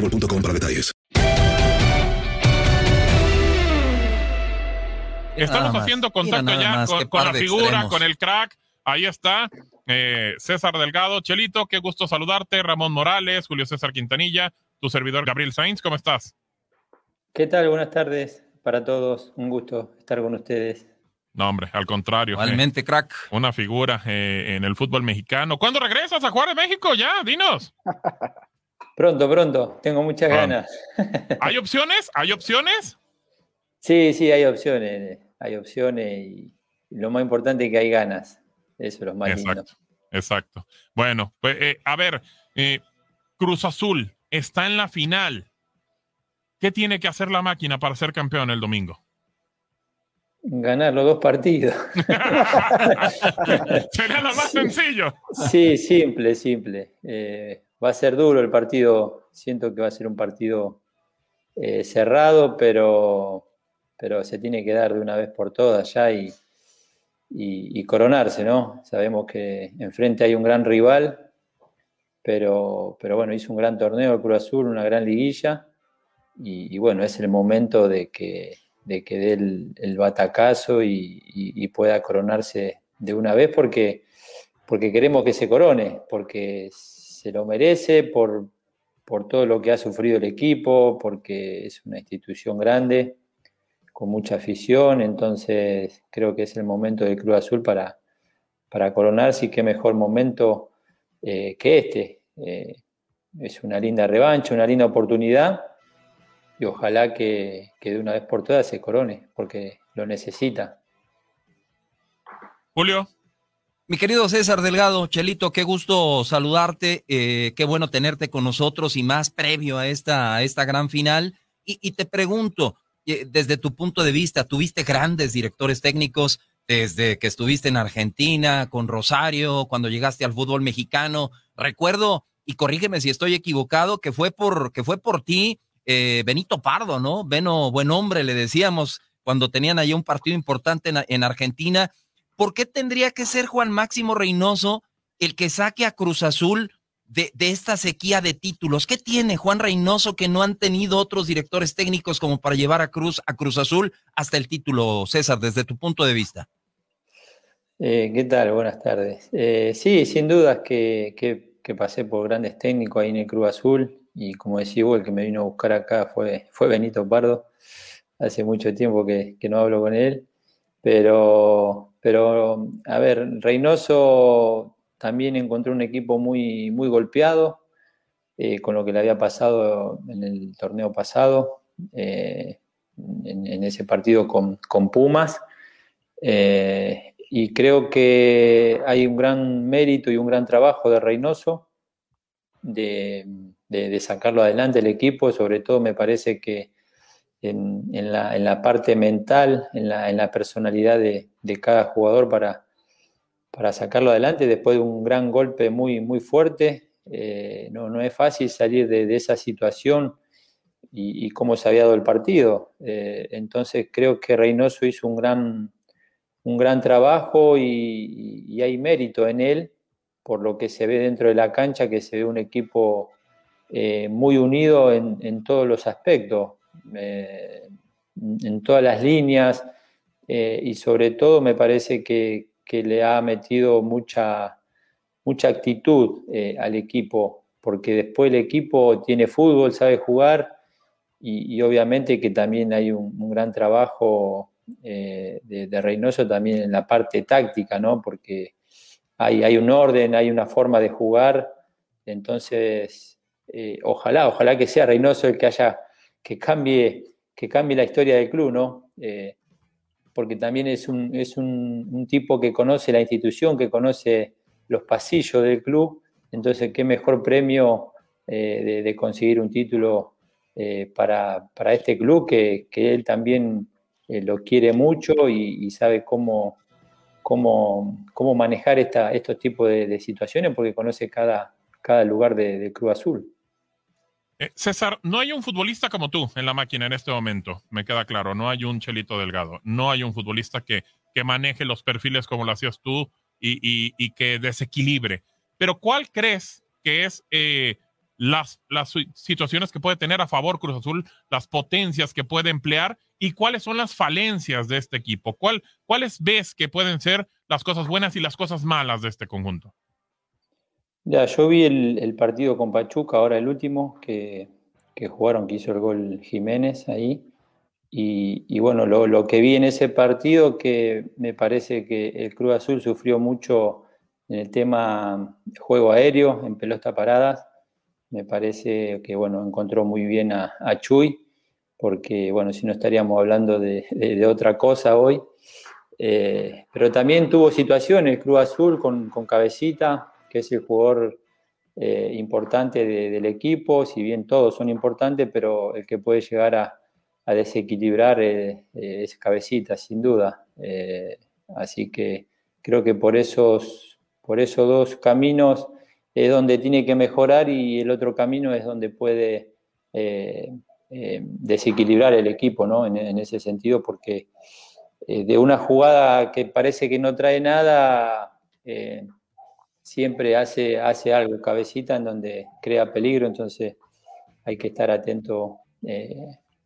boostmobile.com para detalles. Estamos haciendo contacto ya con, con la figura, extremos. con el crack. Ahí está. Eh, César Delgado, Chelito, qué gusto saludarte. Ramón Morales, Julio César Quintanilla, tu servidor Gabriel Sainz, ¿cómo estás? ¿Qué tal? Buenas tardes para todos. Un gusto estar con ustedes. No, hombre, al contrario. Igualmente, eh, crack. Una figura eh, en el fútbol mexicano. ¿Cuándo regresas a jugar en México? Ya, dinos. Pronto, pronto. Tengo muchas ganas. ¿Hay opciones? ¿Hay opciones? Sí, sí, hay opciones. Hay opciones y lo más importante es que hay ganas. Eso es lo más exacto, lindo. Exacto. Bueno, pues eh, a ver, eh, Cruz Azul está en la final. ¿Qué tiene que hacer la máquina para ser campeón el domingo? Ganar los dos partidos. Sería lo más sencillo. Sí, simple, simple. Eh, va a ser duro el partido. Siento que va a ser un partido eh, cerrado, pero, pero se tiene que dar de una vez por todas ya y, y, coronarse, ¿no? Sabemos que enfrente hay un gran rival, pero, pero bueno, hizo un gran torneo el Cruz Azul, una gran liguilla, y, y bueno, es el momento de que, de que dé el, el batacazo y, y, pueda coronarse de una vez porque, porque queremos que se corone, porque se lo merece por, por todo lo que ha sufrido el equipo, porque es una institución grande, con mucha afición, entonces creo que es el momento del Club Azul para, para coronarse y qué mejor momento eh, que este. Eh, es una linda revancha, una linda oportunidad y ojalá que, que, de una vez por todas se corone, porque lo necesita. Julio. Mi querido César Delgado, Chelito, qué gusto saludarte, eh, qué bueno tenerte con nosotros y más previo a esta, esta gran final. Y, te pregunto, eh, desde tu punto de vista, tuviste grandes directores técnicos desde que estuviste en Argentina, con Rosario, cuando llegaste al fútbol mexicano. Recuerdo, y corrígeme si estoy equivocado, que fue por, que fue por ti, eh, Benito Pardo, ¿no? Beno, buen hombre, le decíamos, cuando tenían allá un partido importante en Argentina ¿por qué tendría que ser Juan Máximo Reynoso el que saque a Cruz Azul de, esta sequía de títulos? ¿Qué tiene Juan Reynoso que no han tenido otros directores técnicos como para llevar a Cruz, a Cruz Azul hasta el título, César, desde tu punto de vista? Eh, ¿Qué tal? Buenas tardes. Eh, sí, sin dudas que, pasé por grandes técnicos ahí en el Cruz Azul y como decía vos, el que me vino a buscar acá fue, Benito Pardo. Hace mucho tiempo que no hablo con él, pero pero, a ver, Reynoso también encontró un equipo muy, muy golpeado. con lo que le había pasado en el torneo pasado, en, ese partido con, Pumas. y creo que hay un gran mérito y un gran trabajo de Reynoso de, sacarlo adelante el equipo, sobre todo me parece que en, la, parte mental, en la, personalidad de, cada jugador para, para sacarlo adelante después de un gran golpe muy, muy fuerte. Eh, no, no es fácil salir de, esa situación y, cómo se había dado el partido. Eh, entonces creo que Reynoso hizo un gran, un gran trabajo y hay mérito en él por lo que se ve dentro de la cancha, que se ve un equipo eh, muy unido en, todos los aspectos, eh, en todas las líneas, eh, y sobre todo me parece que, le ha metido mucha, mucha actitud al equipo, porque después el equipo tiene fútbol, sabe jugar, y, obviamente que también hay un, gran trabajo de, de, Reynoso también en la parte táctica, ¿no? Porque hay, un orden, hay una forma de jugar. Entonces, eh, ojalá, ojalá que sea Reynoso el que haya, que cambie, que cambie la historia del club, ¿no? Eh, porque también es, un, es un, tipo que conoce la institución, que conoce los pasillos del club. Entonces, qué mejor premio eh, de, conseguir un título para, este club que, él también lo quiere mucho y sabe cómo, cómo, cómo manejar esta, estos tipos de, situaciones porque conoce cada, cada lugar de, Cruz Azul. Eh, César, no hay un futbolista como tú en la máquina en este momento, me queda claro, no hay un Chelito Delgado, no hay un futbolista que, que maneje los perfiles como lo hacías tú y, y, que desequilibre. Pero ¿cuál crees que es eh, las, las situaciones que puede tener a favor Cruz Azul, las potencias que puede emplear y cuáles son las falencias de este equipo. ¿Cuál, ¿Cuáles ves que pueden ser las cosas buenas y las cosas malas de este conjunto? Ya, yo vi el, partido con Pachuca, ahora el último, que, jugaron, que hizo el gol Jiménez ahí. Y, bueno, lo, que vi en ese partido, que me parece que el Cruz Azul sufrió mucho en el tema juego aéreo, en pelota paradas me parece que bueno, encontró muy bien a, Chuy, porque bueno, si no estaríamos hablando de, otra cosa hoy. Eh, pero también tuvo situaciones, Cruz Azul con, Cabecita, que es el jugador eh, importante del equipo, si bien todos son importantes, pero el que puede llegar a, desequilibrar eh, es Cabecita, sin duda. así que creo que por esos, por esos dos caminos es donde tiene que mejorar y el otro camino es donde puede eh, eh, desequilibrar el equipo, ¿no? En, ese sentido, porque eh, de una jugada que parece que no trae nada, siempre hace, hace algo, cabecita, en donde crea peligro, entonces hay que estar atento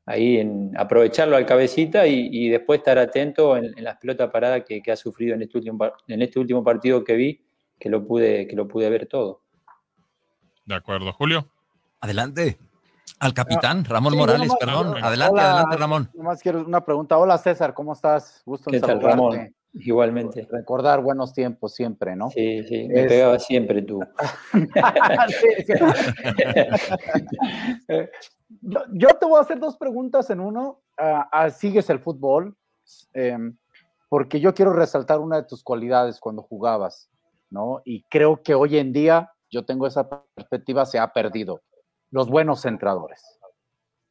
ahí en aprovecharlo al cabecita y, después estar atento en, las pelotas paradas que, que, ha sufrido en este último en este último partido que vi que lo pude, que lo pude ver todo. De acuerdo, Julio. Adelante. Al capitán, Ramón Morales, perdón. Adelante, adelante, Ramón. Nomás quiero una pregunta. Hola, César, ¿cómo estás? Gusto en saludarte. Ramón? Igualmente. Recordar buenos tiempos siempre, ¿no? Sí, sí, me pegaba siempre tú. yo, te voy a hacer dos preguntas en uno. Ah, ah, ¿Sigues el fútbol? Em, porque yo quiero resaltar una de tus cualidades cuando jugabas. ¿no? Y creo que hoy en día, yo tengo esa perspectiva, se ha perdido. Los buenos centradores,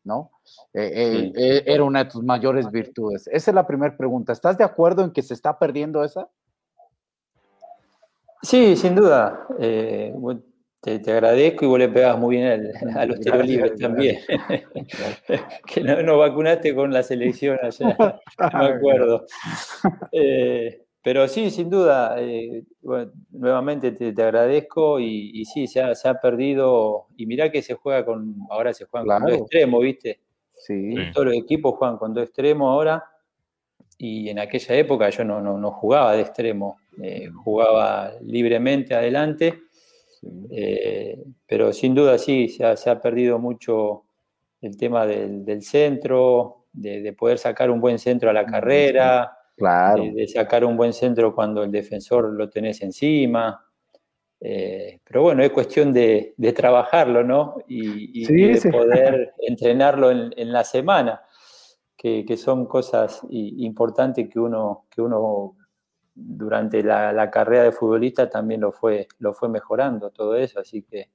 ¿no? Eh, eh, eh, era una de tus mayores virtudes. Esa es la primera pregunta. ¿Estás de acuerdo en que se está perdiendo esa? Sí, sin duda. te, agradezco y vos le pegas muy bien a los tiros libres también. que no, vacunaste con la selección allá, no me acuerdo. Pero sí, sin duda, eh, nuevamente te, agradezco y, sí, se ha, se ha, perdido, y mirá que se juega con, ahora se juega con dos extremos, ¿viste? Sí. Todos los equipos juegan con dos extremos ahora, y en aquella época yo no, no, jugaba de extremo, eh, jugaba libremente adelante, eh, pero sin duda sí, se ha, se ha perdido mucho el tema del, del centro, de, de, poder sacar un buen centro a la carrera. Claro. De, sacar un buen centro cuando el defensor lo tenés encima. Eh, pero bueno, es cuestión de, trabajarlo, ¿no? Y, de poder entrenarlo en, la semana, que, son cosas importantes que uno, que uno durante la, carrera de futbolista también lo fue, lo fue mejorando, todo eso, así que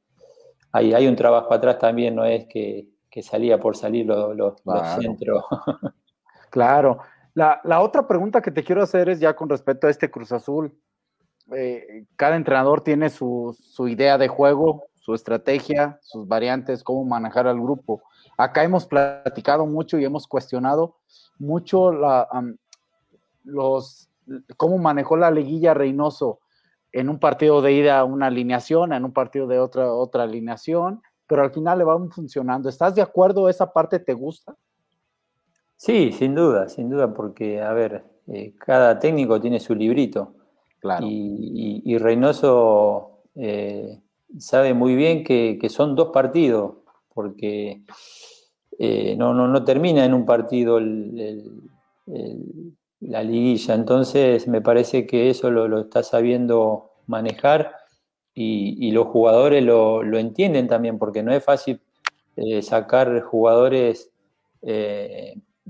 hay, hay un trabajo atrás también, no es que, salía por salir los centros. claro. La, la otra pregunta que te quiero hacer es ya con respecto a este Cruz Azul. Eh, cada entrenador tiene su, idea de juego, su estrategia, sus variantes, cómo manejar al grupo. Acá hemos platicado mucho y hemos cuestionado mucho la, los, cómo manejó la liguilla Reynoso en un partido de ida una alineación, en un partido de otra, otra alineación, pero al final le va funcionando. ¿Estás de acuerdo? ¿Esa parte te gusta? Sí, sin duda, sin duda, porque, a ver, eh, cada técnico tiene su librito. Y, Reynoso eh, sabe muy bien que, son dos partidos, porque eh, no, no, termina en un partido la liguilla. Entonces me parece que eso lo, está sabiendo manejar y, los jugadores lo, entienden también, porque no es fácil eh, sacar jugadores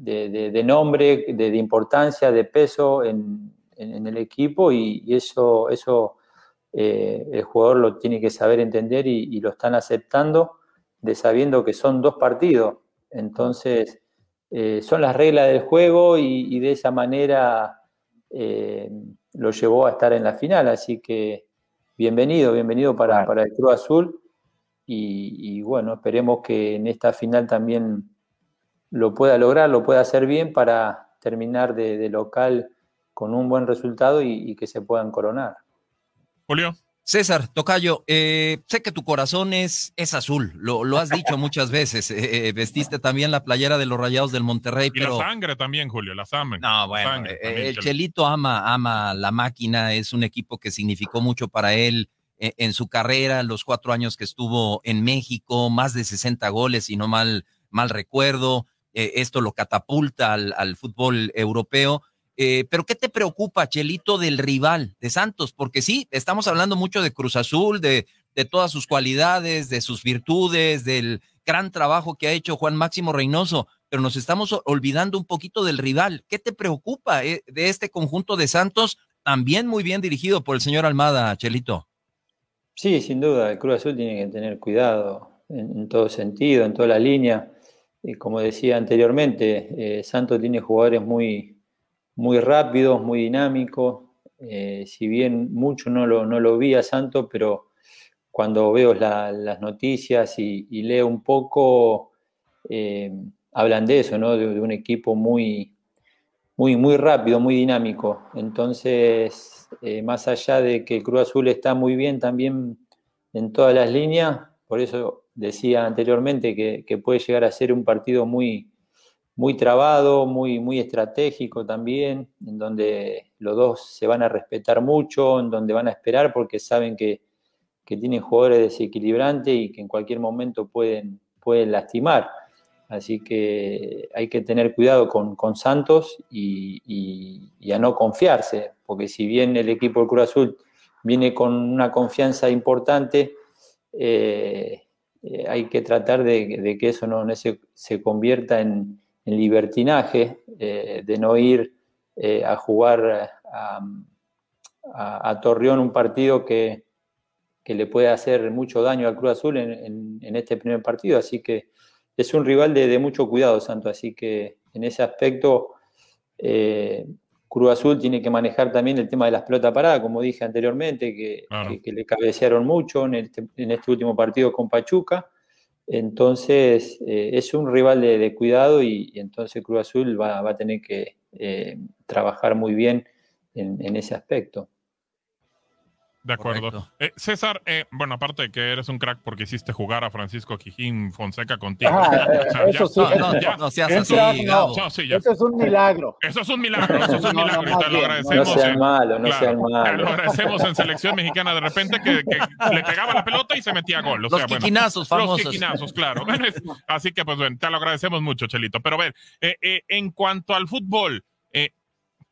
de, nombre, de, importancia, de peso en, en, el equipo y, eso, eso eh, el jugador lo tiene que saber entender y, lo están aceptando de sabiendo que son dos partidos. Entonces, eh, son las reglas del juego y, de esa manera eh, lo llevó a estar en la final. Así que bienvenido, bienvenido para, para el Cruz Azul. Y, bueno, esperemos que en esta final también lo pueda lograr, lo pueda hacer bien para terminar de local con un buen resultado y, que se puedan coronar. Julio. César, Tocayo, eh, sé que tu corazón es, es azul, lo, lo has dicho muchas veces. Eh, eh, vestiste también la playera de los Rayados del Monterrey. Y la sangre también, Julio, la sangre. No, bueno, el Chelito ama, ama la máquina, es un equipo que significó mucho para él en su carrera, los cuatro años que estuvo en México, más de 60 goles, si no mal, mal recuerdo. Esto lo catapulta al, al fútbol europeo eh, pero ¿qué te preocupa, Chelito, del rival de Santos? Porque sí, estamos hablando mucho de Cruz Azul, de, de todas sus cualidades, de sus virtudes, del gran trabajo que ha hecho Juan Máximo Reynoso, pero nos estamos olvidando un poquito del rival. ¿Qué te preocupa eh, de este conjunto de Santos, también muy bien dirigido por el señor Almada, Chelito? Sí, sin duda, el Cruz Azul tiene que tener cuidado en, todo sentido, en toda la línea. Y como decía anteriormente, eh, Santos tiene jugadores muy, muy rápido, muy dinámico. Eh, si bien mucho no lo, no lo vi a Santo, pero cuando veo las noticias y, leo un poco, eh, hablan de eso, ¿no? De, un equipo muy, muy, muy rápido, muy dinámico. Entonces, eh, más allá de que Cruz Azul está muy bien también en todas las líneas, por eso decía anteriormente que, que puede llegar a ser un partido muy, muy trabado, muy, muy estratégico también, en donde los dos se van a respetar mucho, en donde van a esperar porque saben que, tienen jugadores desequilibrantes y que en cualquier momento pueden, pueden lastimar. Así que hay que tener cuidado con, Santos y, a no confiarse, porque si bien el equipo del Cruz Azul viene con una confianza importante, eh, eh, hay que tratar de, que eso no, se convierta en, libertinaje, eh, de no ir eh, a jugar a, Torreón un partido que, le puede hacer mucho daño al Cruz Azul en, este primer partido. Así que es un rival de, mucho cuidado, Santo. Así que en ese aspecto, Cruz Azul tiene que manejar también el tema de las pelotas paradas, como dije anteriormente, que, le cabecearon mucho en este, en este último partido con Pachuca. Entonces, eh, es un rival de, cuidado y, entonces Cruz Azul va, a tener que eh, trabajar muy bien en, ese aspecto. De acuerdo. Eh, César, eh, bueno, aparte de que eres un crack porque hiciste jugar a Francisco Quijín Fonseca contigo. eso sí, no, no, seas así. eso es un milagro. Eso es un milagro, eso es un milagro. te lo agradecemos. No sean malo, no sean malo. Te lo agradecemos en selección mexicana de repente que, le pegaba la pelota y se metía gol. los quiquinazos famosos. Los quiquinazos, claro. así que, pues, bueno, te lo agradecemos mucho, Chelito. Pero a ver, eh, en cuanto al fútbol,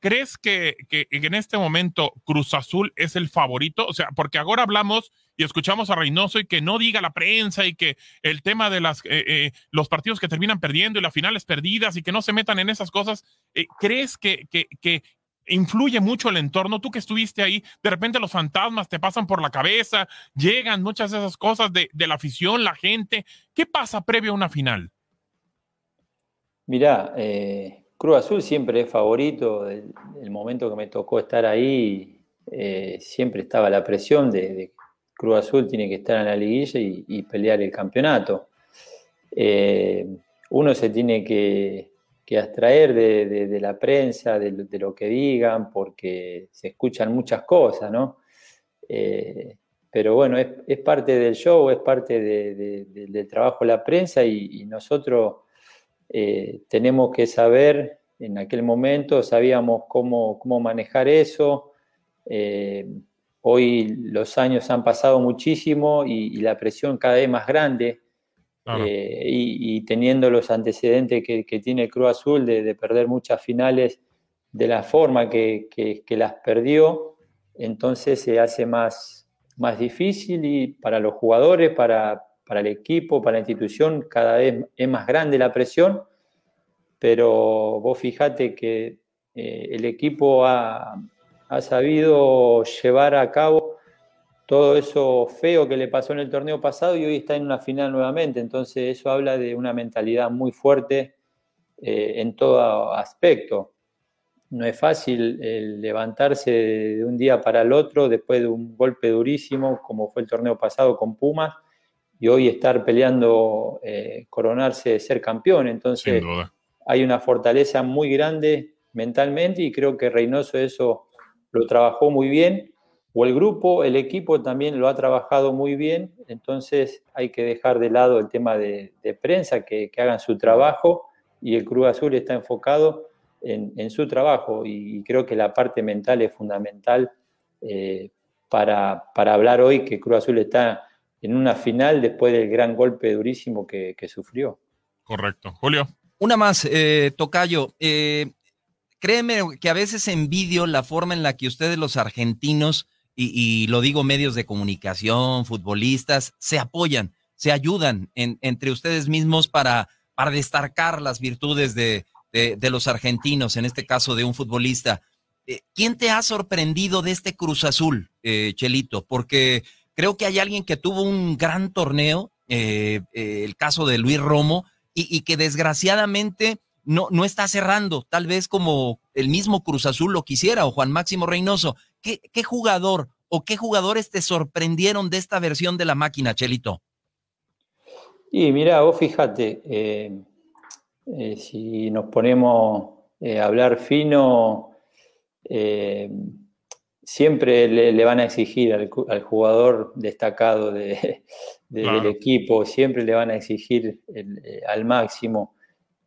¿crees que, que, en este momento Cruz Azul es el favorito? O sea, porque ahora hablamos y escuchamos a Reynoso y que no diga la prensa y que el tema de las, eh, eh, los partidos que terminan perdiendo y las finales perdidas y que no se metan en esas cosas, eh, ¿crees que, que, que, influye mucho el entorno? Tú que estuviste ahí, de repente los fantasmas te pasan por la cabeza, llegan muchas de esas cosas de, de la afición, la gente. ¿Qué pasa previo a una final? Mirá, eh, Cruz Azul siempre es favorito. El, momento que me tocó estar ahí, eh, siempre estaba la presión de, de, Cruz Azul tiene que estar en la liguilla y, pelear el campeonato. Eh, uno se tiene que, que abstraer de, la prensa, de, lo que digan, porque se escuchan muchas cosas, ¿no? Eh, pero bueno, es, parte del show, es parte del trabajo de la prensa y nosotros eh, tenemos que saber, en aquel momento sabíamos cómo, cómo manejar eso. Eh, hoy los años han pasado muchísimo y, y, la presión cada vez más grande. Eh, y, y, teniendo los antecedentes que, que tiene Cruz Azul de, de, perder muchas finales de la forma que, que, que, las perdió, entonces se hace más, más difícil y para los jugadores, para, para el equipo, para la institución, cada vez es más grande la presión, pero vos fijate que eh, el equipo ha, ha sabido llevar a cabo todo eso feo que le pasó en el torneo pasado y hoy está en una final nuevamente. Entonces eso habla de una mentalidad muy fuerte eh, en todo aspecto. No es fácil levantarse de un día para el otro después de un golpe durísimo como fue el torneo pasado con Pumas y hoy estar peleando, eh, coronarse, ser campeón. Entonces hay una fortaleza muy grande mentalmente y creo que Reynoso eso lo trabajó muy bien. O el grupo, el equipo también lo ha trabajado muy bien, entonces hay que dejar de lado el tema de, de prensa, que, que, hagan su trabajo. Y el Cruz Azul está enfocado en, en su trabajo. Y, y, creo que la parte mental es fundamental eh, para, para, hablar hoy que Cruz Azul está en una final después del gran golpe durísimo que, que sufrió. Correcto. Julio. Una más, eh, Tocayo. Eh, créeme que a veces envidio la forma en la que ustedes los argentinos y, y, lo digo medios de comunicación, futbolistas, se apoyan, se ayudan en, entre ustedes mismos para, para destacar las virtudes de, de, de, los argentinos, en este caso de un futbolista. Eh, ¿Quién te ha sorprendido de este Cruz Azul, eh, Chelito? Porque creo que hay alguien que tuvo un gran torneo, eh, eh, el caso de Luis Romo, y, que desgraciadamente no, no está cerrando, tal vez como el mismo Cruz Azul lo quisiera o Juan Máximo Reynoso. ¿Qué, ¿Qué, jugador o qué jugadores te sorprendieron de esta versión de la máquina, Chelito? Y mira, vos fíjate, eh, si nos ponemos a hablar fino, siempre le, le, van a exigir al, al jugador destacado de, de, claro. del equipo, siempre le van a exigir el, eh, al máximo.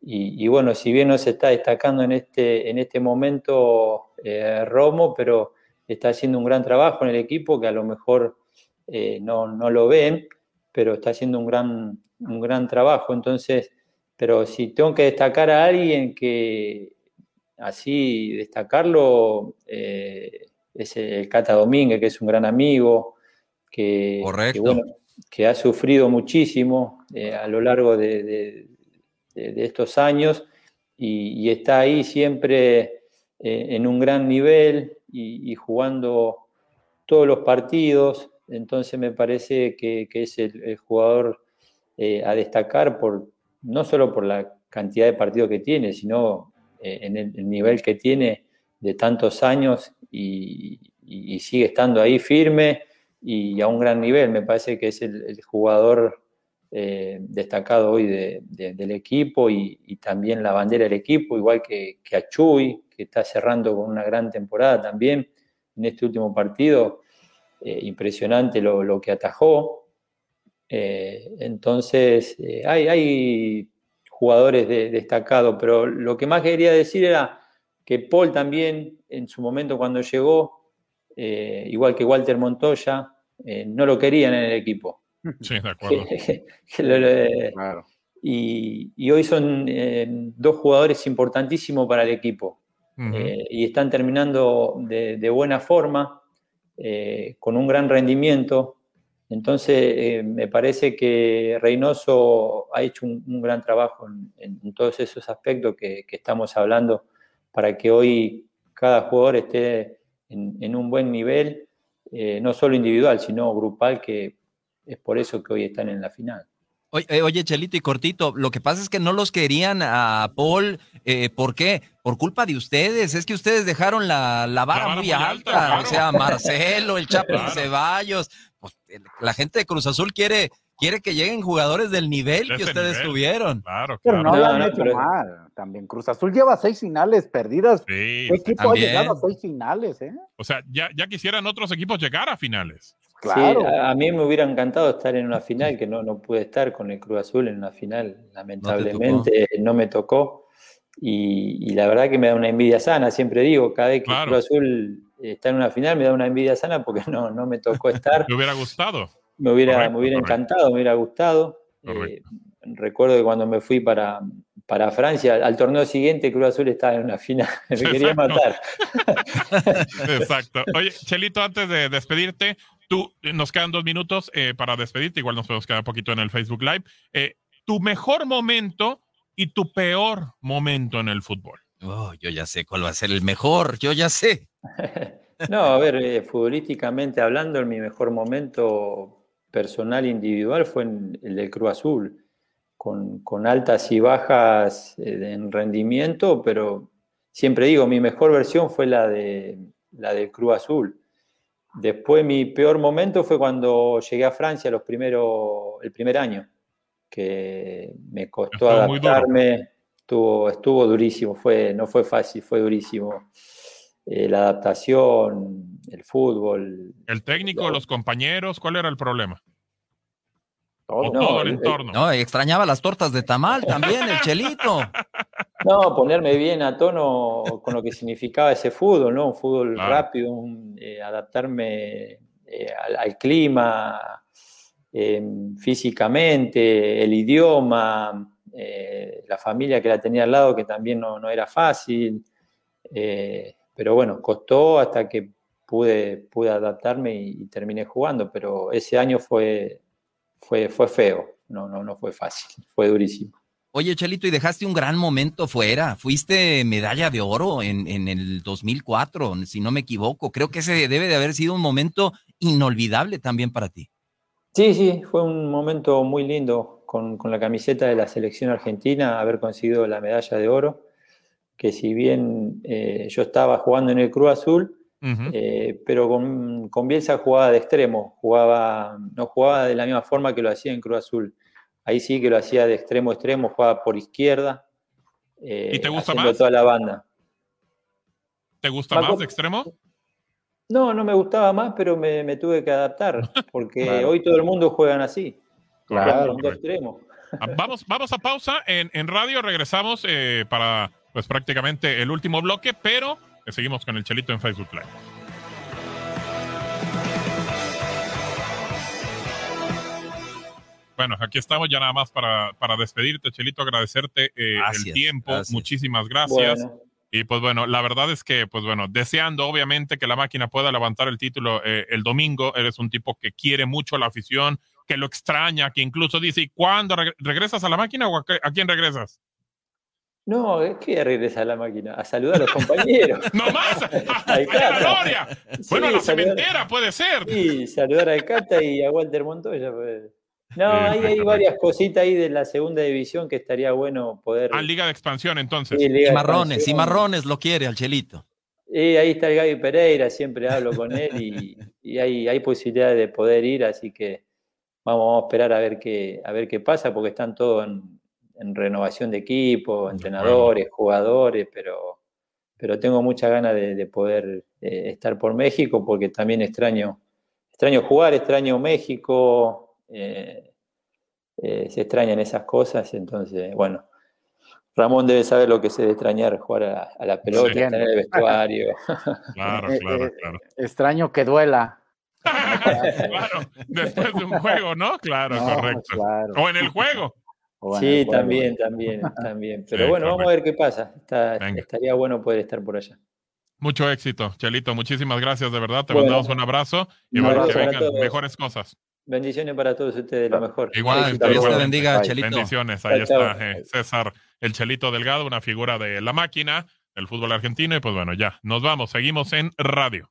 Y, y, bueno, si bien no se está destacando en este, en este momento eh, Romo, pero está haciendo un gran trabajo en el equipo que a lo mejor eh, no, no, lo ven, pero está haciendo un gran, un gran trabajo. Entonces, pero si tengo que destacar a alguien que así destacarlo, eh, es el Cata Domínguez, que es un gran amigo, que, que, bueno, que ha sufrido muchísimo eh, a lo largo de, de, estos años y, y, está ahí siempre eh, en un gran nivel y, y, jugando todos los partidos. Entonces me parece que, que es el, el jugador eh, a destacar por no solo por la cantidad de partidos que tiene, sino en el, el, nivel que tiene de tantos años y, sigue estando ahí firme y a un gran nivel. Me parece que es el, jugador eh, destacado hoy de, de, del equipo y, también la bandera del equipo, igual que, que a Chuy, que está cerrando con una gran temporada también en este último partido. Eh, impresionante lo, lo, que atajó. Eh, entonces, hay, hay, jugadores de, destacados, pero lo que más quería decir era que Paul también, en su momento cuando llegó, eh, igual que Walter Montoya, eh, no lo querían en el equipo. Sí, de acuerdo. claro. y, y, hoy son eh, dos jugadores importantísimos para el equipo. eh, y están terminando de, buena forma, eh, con un gran rendimiento. Entonces, me parece que Reynoso ha hecho un, gran trabajo en, todos esos aspectos que, estamos hablando para que hoy cada jugador esté en, un buen nivel, no solo individual, sino grupal, que es por eso que hoy están en la final. Eh, oye, Chelito y Cortito, lo que pasa es que no los querían a Paul. Eh, ¿Por qué? Por culpa de ustedes. Es que ustedes dejaron la, la, vara, muy, alta. O sea, Marcelo, el Chapo Ceballos. Pues, la gente de Cruz Azul quiere, quiere que lleguen jugadores del nivel que ustedes tuvieron. Claro, Pero no lo han hecho mal. También Cruz Azul lleva seis finales perdidas. Sí, ¿Qué equipo ha llegado a seis finales? Eh? O sea, ya, ya quisieran otros equipos llegar a finales. Claro. a, mí me hubiera encantado estar en una final, que no, no pude estar con el Cruz Azul en una final, lamentablemente no, me tocó. Y, la verdad que me da una envidia sana, siempre digo, cada vez que el Cruz Azul está en una final me da una envidia sana porque no, no me tocó estar. ¿Me hubiera gustado? Me hubiera, me hubiera encantado, me hubiera gustado. Eh, recuerdo que cuando me fui para, para Francia, al torneo siguiente Cruz Azul estaba en una final, me quería matar. Exacto. Oye, Chelito, antes de despedirte, Tú, eh, nos quedan dos minutos eh, para despedirte, igual nos podemos quedar un poquito en el Facebook Live. Eh, tu mejor momento y tu peor momento en el fútbol. Oh, yo ya sé cuál va a ser el mejor, yo ya sé. no, a ver, futbolísticamente hablando, mi mejor momento personal individual fue en el del Cruz Azul, con, con altas y bajas en rendimiento, pero siempre digo, mi mejor versión fue la, de, la del Cruz Azul Después mi peor momento fue cuando llegué a Francia los primeros, el primer año, que me costó adaptarme, estuvo, estuvo durísimo, fue, no fue fácil, fue durísimo. Eh, la adaptación, el fútbol. ¿El técnico, los compañeros? ¿Cuál era el problema? Todo, el, entorno. No, extrañaba las tortas de tamal también, el chelito. No, ponerme bien a tono con lo que significaba ese fútbol, ¿no? Un fútbol rápido, eh, adaptarme eh, al, clima, em, físicamente, el idioma, eh, la familia que la tenía al lado, que también no, era fácil. Pero bueno, costó hasta que pude, pude adaptarme y, y terminé jugando, pero ese año fue fue, fue feo, no, no, no fue fácil, fue durísimo. Oye, Chelito, y dejaste un gran momento fuera. Fuiste medalla de oro en, en, el 2004, si no me equivoco. Creo que ese debe de haber sido un momento inolvidable también para ti. Sí, sí, fue un momento muy lindo con, con la camiseta de la selección argentina, haber conseguido la medalla de oro, que si bien eh, yo estaba jugando en el Cruz Azul, eh, pero con, con, Bielsa jugaba de extremo, jugaba, no jugaba de la misma forma que lo hacía en Cruz Azul. Ahí sí que lo hacía de extremo a extremo, jugaba por izquierda. ¿Y te gusta más? toda la banda. ¿Te gusta más, de extremo? No, no me gustaba más, pero me, tuve que adaptar, porque hoy todo el mundo juegan así. Claro, extremo. Ah, vamos, vamos a pausa. En, en radio regresamos eh, para pues prácticamente el último bloque, pero seguimos con el Chelito en Facebook Live. Bueno, aquí estamos ya nada más para, para despedirte, Chelito, agradecerte eh, el tiempo. Muchísimas gracias. Y pues bueno, la verdad es que, pues bueno, deseando obviamente que la máquina pueda levantar el título eh, el domingo, eres un tipo que quiere mucho a la afición, que lo extraña, que incluso dice, ¿y cuándo regresas a la máquina o a quién regresas? No, es que regresa a la máquina, a saludar a los compañeros. ¡No más! ¡A, la gloria! bueno, a la cementera puede ser. Sí, saludar a Cata y a Walter Montoya. Pues. No, hay, varias cositas ahí de la segunda división que estaría bueno poder. Ah, Liga de Expansión, entonces. y Marrones, y Marrones lo quiere al Chelito. Y ahí está el Gaby Pereira, siempre hablo con él y, y hay, hay posibilidad de poder ir, así que vamos, a esperar a ver qué, a ver qué pasa, porque están todos en, en renovación de equipo, entrenadores, jugadores, pero, pero tengo mucha ganas de, poder eh, estar por México porque también extraño, extraño jugar, extraño México, eh, eh, se extrañan esas cosas, entonces, bueno. Ramón debe saber lo que se debe extrañar jugar a, la pelota, estar en el vestuario. Claro, claro, claro. Extraño que duela. claro, después de un juego, ¿no? Claro, correcto. O en el juego. Sí, también, también, también. Pero bueno, vamos a ver qué pasa. estaría bueno poder estar por allá. Mucho éxito, Chelito. Muchísimas gracias, de verdad. Te mandamos un abrazo y bueno, que vengan mejores cosas. Bendiciones para todos ustedes, lo mejor. Igual, Dios te bendiga, Chelito. Bendiciones, ahí está eh, César, el Chelito Delgado, una figura de la máquina, del fútbol argentino. Y pues bueno, ya, nos vamos, seguimos en radio.